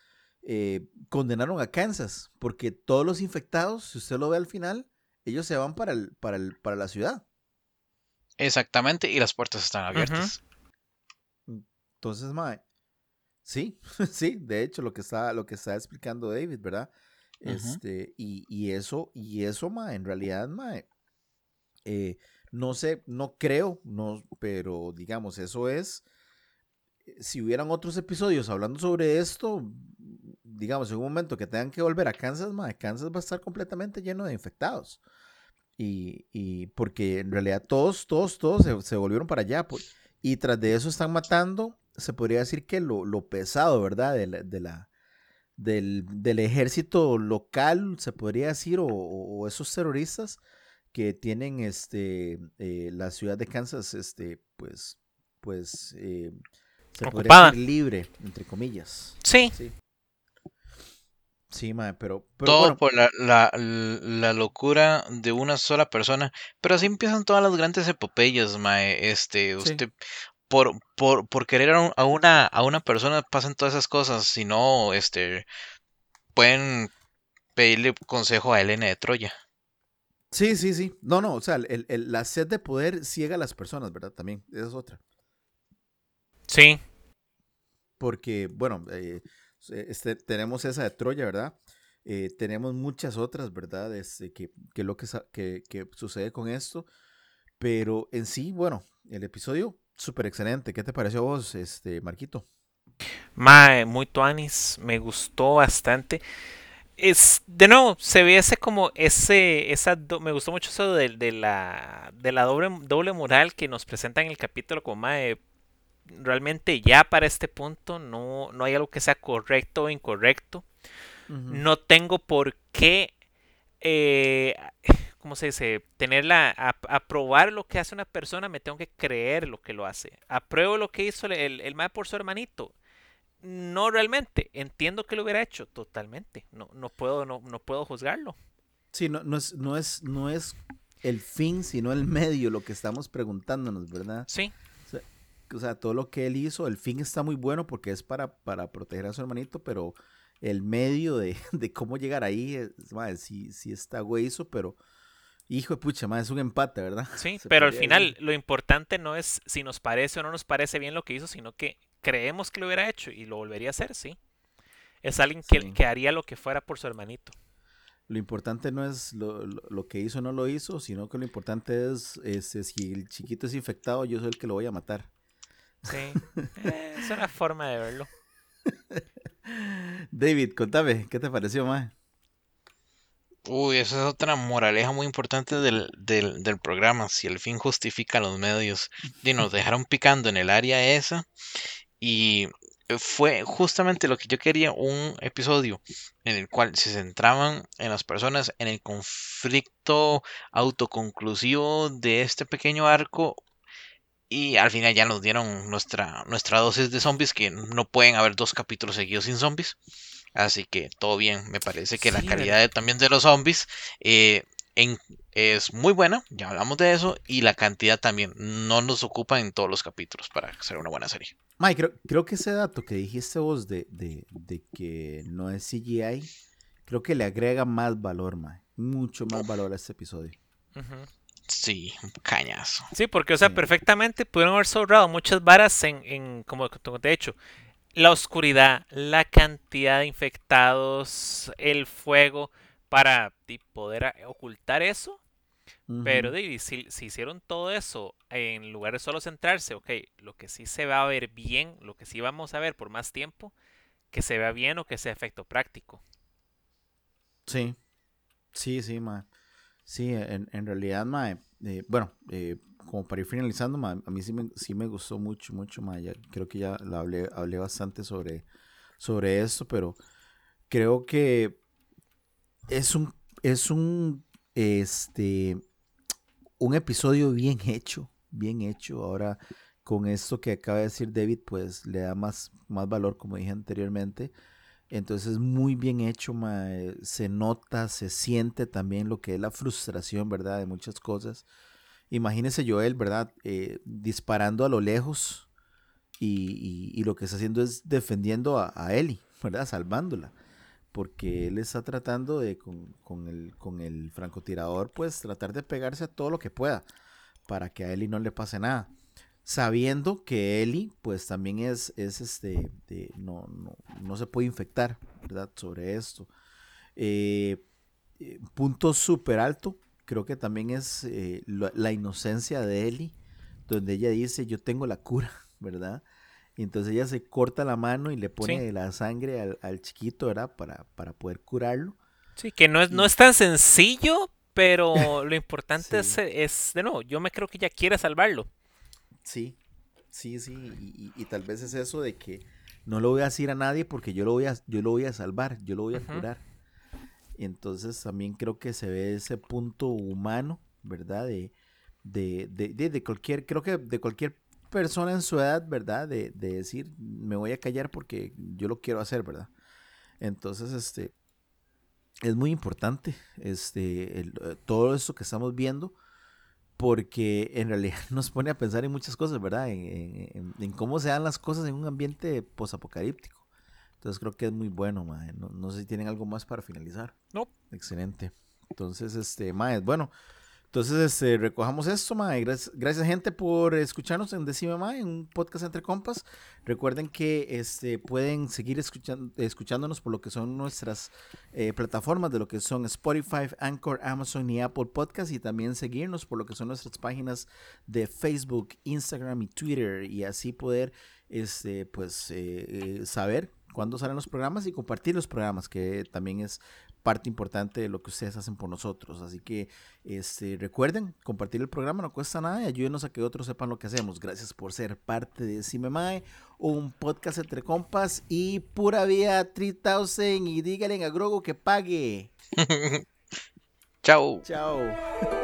eh, condenaron a Kansas, porque todos los infectados, si usted lo ve al final, ellos se van para, el, para, el, para la ciudad. Exactamente, y las puertas están abiertas. Entonces, mae, sí, [LAUGHS] sí, de hecho, lo que está, lo que está explicando David, ¿verdad? Este, y, y eso, y eso, mae, en realidad, mae, eh, no sé, no creo, no, pero digamos, eso es, eh, si hubieran otros episodios hablando sobre esto, digamos, en un momento que tengan que volver a Kansas, mae, Kansas va a estar completamente lleno de infectados. Y, y porque en realidad todos, todos, todos se, se volvieron para allá. pues, y tras de eso están matando, se podría decir que lo, lo pesado, ¿verdad? De la, de la- del, del ejército local, se podría decir, o, o- esos terroristas que tienen este, eh, la ciudad de Kansas, este, pues, pues, eh, se podría Ocupada. decir libre, entre comillas. Sí, Sí. Sí, mae, pero, pero Todo bueno, por la, la, la locura de una sola persona. Pero así empiezan todas las grandes epopeyas, mae. Este, Sí. usted, por, por, por querer a, un- a una, a una persona pasan todas esas cosas. Si no, este, pueden pedirle consejo a Elena de Troya. Sí, sí, sí. No, no, o sea, el- el- la sed de poder ciega a las personas, ¿verdad? También, esa es otra. sí. Porque, bueno, eh, este, tenemos esa de Troya, ¿verdad? Eh, tenemos muchas otras, ¿verdad? Este, que, que lo que, que, sucede con esto. Pero en sí, bueno, el episodio súper excelente. ¿Qué te pareció a vos, este, Marquito? Mae, muy tuanis, me gustó bastante. Es, de nuevo, se ve ese como ese, esa, me gustó mucho eso de, de la, de la doble, doble moral que nos presenta en el capítulo como mae, realmente ya para este punto no, no hay algo que sea correcto o incorrecto. No tengo por qué, eh, ¿cómo se dice? Tenerla, aprobar lo que hace una persona, me tengo que creer lo que lo hace. Apruebo lo que hizo el, el, el mae por su hermanito. No realmente, entiendo que lo hubiera hecho totalmente. No, no puedo, no, no puedo juzgarlo. Sí, no, no, es, no, es, no es el fin, sino el medio lo que estamos preguntándonos, ¿verdad? Sí, O sea, todo lo que él hizo, el fin está muy bueno porque es para, para proteger a su hermanito, pero el medio de, [LAUGHS] de cómo llegar ahí, es, madre, sí, sí está hueso, pero hijo de pucha, madre, es un empate, ¿verdad? [LAUGHS] sí, Se pero al final lo importante no es si nos parece o no nos parece bien lo que hizo, sino que creemos que lo hubiera hecho y lo volvería a hacer, sí. Es alguien que, Sí. que haría lo que fuera por su hermanito. Lo importante no es lo, lo- lo que hizo o no lo hizo, sino que lo importante es, este, si el chiquito es infectado, yo soy el que lo voy a matar. Sí, eh, es una forma de verlo. David, contame, ¿qué te pareció, mae? Uy, esa es otra moraleja muy importante del, del, del programa. Si el fin justifica los medios. Y nos dejaron picando en el área esa. Y fue justamente lo que yo quería, un episodio en el cual se centraban en las personas, en el conflicto autoconclusivo de este pequeño arco. Y al final ya nos dieron nuestra, nuestra dosis de zombies, que no pueden haber dos capítulos seguidos sin zombies. Así que todo bien, me parece que la calidad de- también de los zombies eh, en- es muy buena, ya hablamos de eso, y la cantidad también no nos ocupa en todos los capítulos para hacer una buena serie. Mae, creo, creo que ese dato que dijiste vos de, de, de que no es CGI, creo que le agrega más valor, mae. Mucho más valor a este episodio. Sí, un cañazo. Sí, porque, o sea, perfectamente pudieron haber sobrado muchas varas en, en como, como te he dicho, la oscuridad, la cantidad de infectados, el fuego, para poder ocultar eso. Pero di, si, si hicieron todo eso en lugar de solo centrarse, ok, lo que sí se va a ver bien, lo que sí vamos a ver por más tiempo, que se vea bien o que sea efecto práctico. Sí, sí, sí, mae. Sí, en, en realidad, mae, eh, bueno, eh, como para ir finalizando, a mí sí me, sí me gustó mucho, mucho, mae. ya- creo que ya la hablé, hablé bastante sobre, sobre esto, pero creo que es un, es un, este, un episodio bien hecho, bien hecho. Ahora, con esto que acaba de decir David, pues le da más, más valor, como dije anteriormente. Entonces, muy bien hecho, se nota, se siente también lo que es la frustración, ¿verdad? De muchas cosas. Imagínese Joel, ¿verdad? Eh, disparando a lo lejos y, lo que está haciendo es defendiendo a, a Ellie, ¿verdad? Salvándola. Porque él está tratando de, con, con el, con el francotirador, pues tratar de pegarse a todo lo que pueda para que a Ellie no le pase nada sabiendo que Ellie pues también es, es este, de- no, no, no se puede infectar, ¿verdad? Sobre esto. Eh, eh, punto súper alto, creo que también es eh, la, la inocencia de Ellie, donde ella dice, yo tengo la cura, [LAUGHS] ¿verdad? Y entonces ella se corta la mano y le pone Sí. la sangre al, al chiquito, ¿verdad? Para, para poder curarlo. Sí, que no es, no es tan sencillo, pero [LAUGHS] lo importante Sí. es, es, de nuevo, yo me creo que ella quiere salvarlo. Sí, sí, sí, y, y- y tal vez es eso de que no lo voy a decir a nadie porque yo lo voy a, yo lo voy a salvar, yo lo voy a curar. Y entonces también creo que se ve ese punto humano, ¿verdad? De, de, de, de- de cualquier, creo que de cualquier persona en su edad, ¿verdad? De, de decir, me voy a callar porque yo lo quiero hacer, ¿verdad? Entonces, este, es muy importante, este, el- eh, todo esto que estamos viendo porque en realidad [LAUGHS] nos pone a pensar en muchas cosas, ¿verdad? En, en- en- en cómo se dan las cosas en un ambiente posapocalíptico. Entonces creo que es muy bueno, mae. No, no sé si tienen algo más para finalizar. No. Excelente. Entonces, este, mae, bueno, Entonces, este, recojamos esto, mae. Gracias, gracias, gente, por escucharnos en Decime Mae, en un podcast entre compas. Recuerden que este, pueden seguir escuchando, escuchándonos por lo que son nuestras eh, plataformas, de lo que son Spotify, Anchor, Amazon y Apple Podcast, y también seguirnos por lo que son nuestras páginas de Facebook, Instagram y Twitter, y así poder este, pues, eh, eh, saber cuándo salen los programas y compartir los programas, que también es parte importante de lo que ustedes hacen por nosotros. Así que este, recuerden, compartir el programa no cuesta nada y ayúdenos a que otros sepan lo que hacemos. Gracias por ser parte de Cimemae, un podcast entre compas y pura vía 3000 y díganle a Grogo que pague. [LAUGHS] Chao. Chao.